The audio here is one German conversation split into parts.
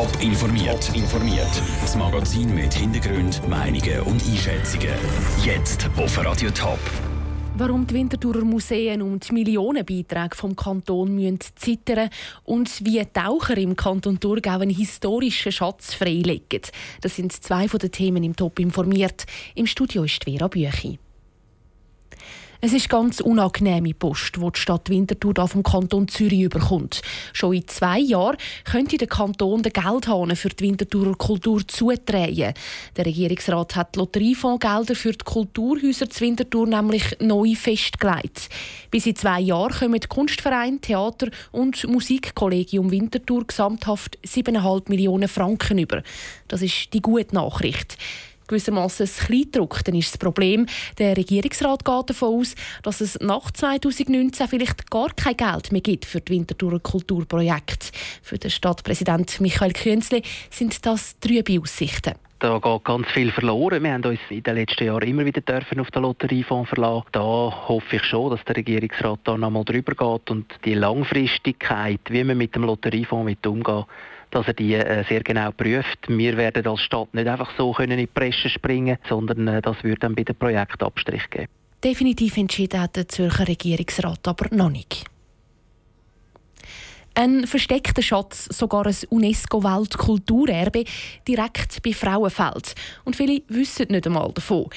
Top informiert. informiert. Das Magazin mit Hintergrund, Meinungen und Einschätzungen. Jetzt auf Radio Top. Warum die Winterthurer Museen und die Millionenbeiträge vom Kanton müssen zittern und wie Taucher im Kanton Thurgau einen historischen Schatz freilegen. Das sind zwei von den Themen im Top informiert. Im Studio ist Vera Büchi. Es ist ganz unangenehme Post, die die Stadt Winterthur da vom Kanton Zürich überkommt. Schon in zwei Jahren könnte der Kanton den Geldhahn für die Winterthurer Kultur zudrehen. Der Regierungsrat hat Lotteriefondsgelder für die Kulturhäuser zu Winterthur nämlich neu festgelegt. Bis in zwei Jahren kommen Kunstverein, Theater und Musikkollegium Winterthur gesamthaft 7,5 Millionen Franken über. Das ist die gute Nachricht gewissermaßen ein Kleindruck, dann ist das Problem. Der Regierungsrat geht davon aus, dass es nach 2019 vielleicht gar kein Geld mehr gibt für die Winterthurer Kulturprojekte. Für den Stadtpräsident Michael Künzli sind das trübe Aussichten da geht ganz viel verloren. Wir haben uns in den letzten Jahren immer wieder dürfen auf den Lotteriefonds verlassen. Da hoffe ich schon, dass der Regierungsrat da nochmal drüber geht und die Langfristigkeit, wie man mit dem Lotteriefonds mit umgeht, dass er die äh, sehr genau prüft. Wir werden als Stadt nicht einfach so können in die Presse springen, sondern äh, das wird dann bei dem Projekt Abstrich geben. Definitiv entschieden hat der Zürcher Regierungsrat aber noch nicht. Ein versteckter Schatz, sogar ein UNESCO-Weltkulturerbe, direkt bei Frauenfeld. Und viele wissen nicht einmal davon.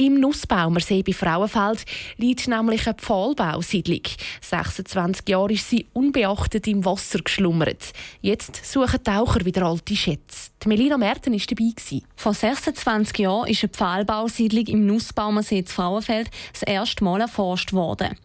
Im Nussbaumersee bei Frauenfeld liegt nämlich eine Pfahlbausiedlung. 26 Jahre ist sie unbeachtet im Wasser geschlummert. Jetzt suchen Taucher wieder alte Schätze. Die Melina Merten war dabei. Vor 26 Jahren ist eine Pfahlbausiedlung im Nussbaumersee zu Frauenfeld das erste Mal erforscht worden.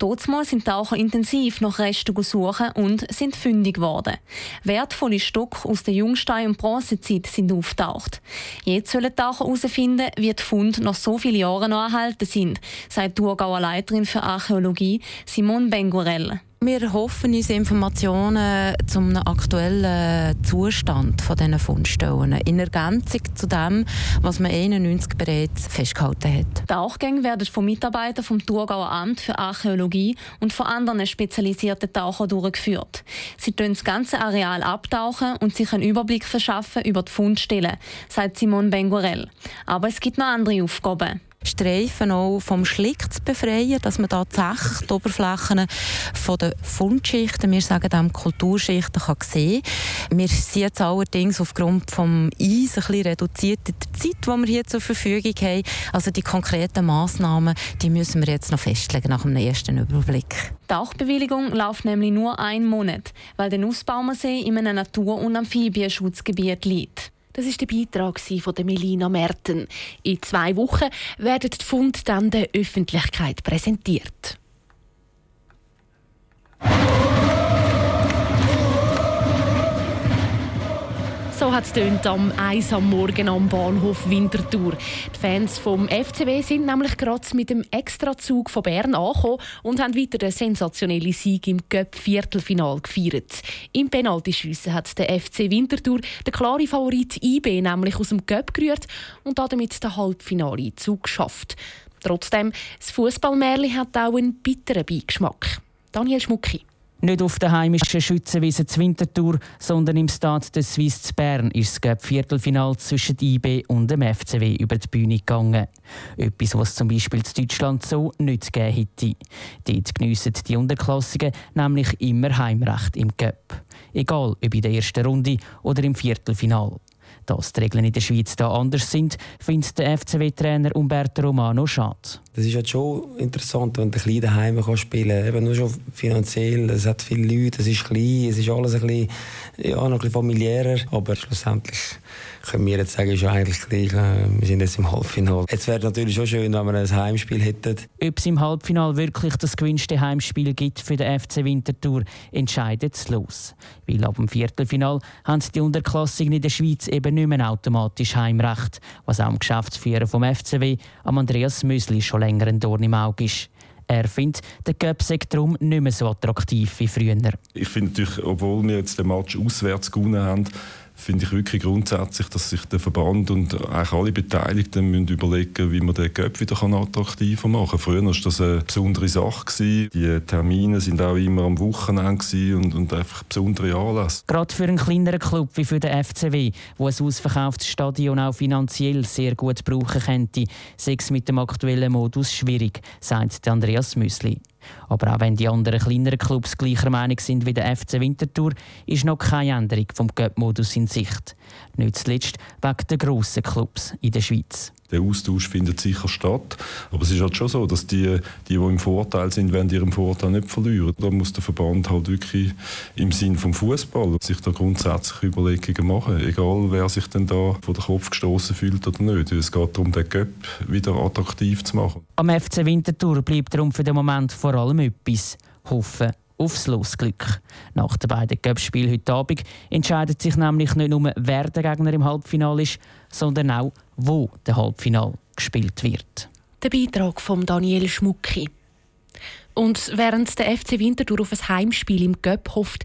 Dort sind Taucher intensiv nach Resten gesucht und sind fündig geworden. Wertvolle Stücke aus der Jungstein- und Bronzezeit sind auftaucht. Jetzt sollen Taucher herausfinden, wie die Funde noch so viele Jahre noch erhalten sind, sagt die Thurgauer Leiterin für Archäologie Simone Bengurell. Wir hoffen uns Informationen zum aktuellen Zustand dieser Fundstellen in Ergänzung zu dem, was man 91 bereits festgehalten hat. Die Tauchgänge werden von Mitarbeitern vom Thurgauer Amt für Archäologie und von anderen spezialisierten Tauchern durchgeführt. Sie tun das ganze Areal abtauchen und sich einen Überblick verschaffen über die Fundstellen, sagt Simon Bengurel. Aber es gibt noch andere Aufgaben. Streifen auch vom Schlick zu befreien, dass man tatsächlich die Oberflächen von den Fundschichten, wir sagen dem Kulturschichten, kann sehen Wir sind jetzt allerdings aufgrund des Eis ein bisschen reduziert in der Zeit, die wir hier zur Verfügung haben. Also die konkreten Massnahmen, die müssen wir jetzt noch festlegen nach dem ersten Überblick. Die Tauchbewilligung läuft nämlich nur einen Monat, weil der Nussbaumersee in einem Natur- und Amphibienschutzgebiet liegt. Das ist der Beitrag von Melina Merten. In zwei Wochen werden die Funde dann der Öffentlichkeit präsentiert. So hat es am Eis am Morgen am Bahnhof Winterthur. Die Fans vom FCW sind nämlich gerade mit dem Extrazug von Bern angekommen und haben weiter den sensationellen Sieg im Cup-Viertelfinal gefeiert. Im Penaltyschiessen hat der FC Winterthur den klaren Favorit IB nämlich aus dem Cup gerührt und damit den Halbfinale-Zug geschafft. Trotzdem, das Fußballmärli hat auch einen bitteren Beigeschmack. Daniel Schmucki. Nicht auf der heimischen Schützenwiese zu Winterthur, sondern im Stade des Suisse zu Bern ist das Viertelfinal zwischen IB und dem FCW über die Bühne gegangen. Etwas, was zum Beispiel in Deutschland so nicht gegeben hätte. Dort geniessen die Unterklassigen nämlich immer Heimrecht im Cup. Egal ob in der ersten Runde oder im Viertelfinal. Dass die Regeln in der Schweiz da anders sind, findet der FCW-Trainer Umberto Romano schade. Das ist halt schon interessant, wenn der Kleine daheim spielen kann. Eben nur schon finanziell, es hat viele Leute, es ist klein, es ist alles ein bisschen, ja, noch ein bisschen familiärer. Aber schlussendlich können wir jetzt sagen, ist eigentlich gleich, wir sind jetzt im Halbfinale. Jetzt wäre natürlich schon schön, wenn wir ein Heimspiel hätten. Ob es im Halbfinale wirklich das gewünschte Heimspiel gibt für den FC Winterthur, entscheidet es los. Weil ab dem Viertelfinal haben die Unterklassigen in der Schweiz eben nicht mehr automatisch Heimrecht, was auch dem Geschäftsführer vom FCW, Andreas Mösli, schon länger ein Dorn im Auge ist. Er findet, der Cup sei darum nicht mehr so attraktiv wie früher. Ich finde natürlich, obwohl wir jetzt den Match auswärts gewonnen haben, finde ich wirklich grundsätzlich, dass sich der Verband und eigentlich alle Beteiligten müssen überlegen wie man den Göpp wieder attraktiver machen kann. Früher war das eine besondere Sache. Gewesen. Die Termine sind auch immer am Wochenende und, und einfach besondere Anlässe. Gerade für einen kleineren Club wie für den FCW, wo ein ausverkauftes Stadion auch finanziell sehr gut brauchen könnte, sei es mit dem aktuellen Modus schwierig, sagt Andreas Müsli. Aber auch wenn die anderen kleineren Clubs gleicher Meinung sind wie der FC Winterthur, ist noch keine Änderung vom Cup-Modus in Sicht. Nicht zuletzt wegen der grossen Clubs in der Schweiz der Austausch findet sicher statt. Aber es ist halt schon so, dass die, die, die im Vorteil sind, werden ihren Vorteil nicht verlieren. Da muss der Verband halt wirklich im Sinn vom Fußball sich da grundsätzlich Überlegungen machen, egal wer sich denn da vor den Kopf gestoßen fühlt oder nicht. Es geht darum, den Göpp wieder attraktiv zu machen. Am FC Winterthur bleibt darum für den Moment vor allem etwas: Hoffen aufs Losglück. Nach den beiden Cup-Spielen heute Abend entscheidet sich nämlich nicht nur, wer der Gegner im Halbfinale ist, sondern auch, wo der Halbfinal gespielt wird. Der Beitrag von Daniel Schmucki. Und während der FC Winterthur auf ein Heimspiel im Cup hofft,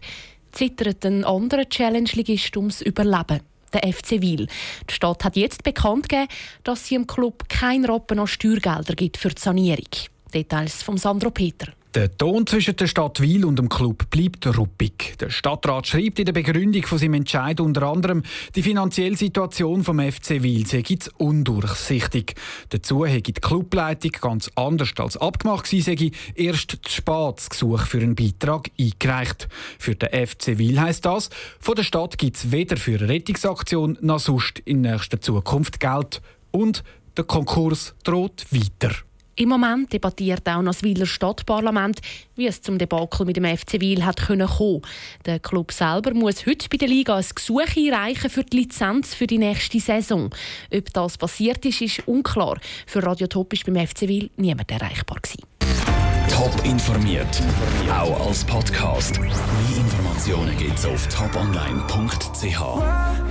zittert ein anderer Challenge-Ligist ums Überleben. Der FC Wil. Die Stadt hat jetzt bekannt gegeben, dass sie im Club kein Rappen an Steuergelder gibt für die Sanierung. Details von Sandro Peter. Der Ton zwischen der Stadt Wiel und dem Club bleibt ruppig. Der Stadtrat schreibt in der Begründung von seinem Entscheid unter anderem, die finanzielle Situation vom FC Wiel sei undurchsichtig. Dazu hätte die Clubleitung ganz anders als abgemacht sei erst zu spät das Gesuch für einen Beitrag eingereicht. Für den FC Wiel heisst das, von der Stadt gibt es weder für eine Rettungsaktion noch sonst in nächster Zukunft Geld und der Konkurs droht weiter. Im Moment debattiert auch noch das Wieler Stadtparlament, wie es zum Debakel mit dem FC Wiel hat kommen. Der Club selber muss heute bei der Liga ein Gesuch einreichen für die Lizenz für die nächste Saison. Ob das passiert ist, ist unklar. Für Radio Top ist beim FC Wiel niemand erreichbar gewesen. Top informiert, auch als Podcast. Mehr Informationen gibt's auf toponline.ch.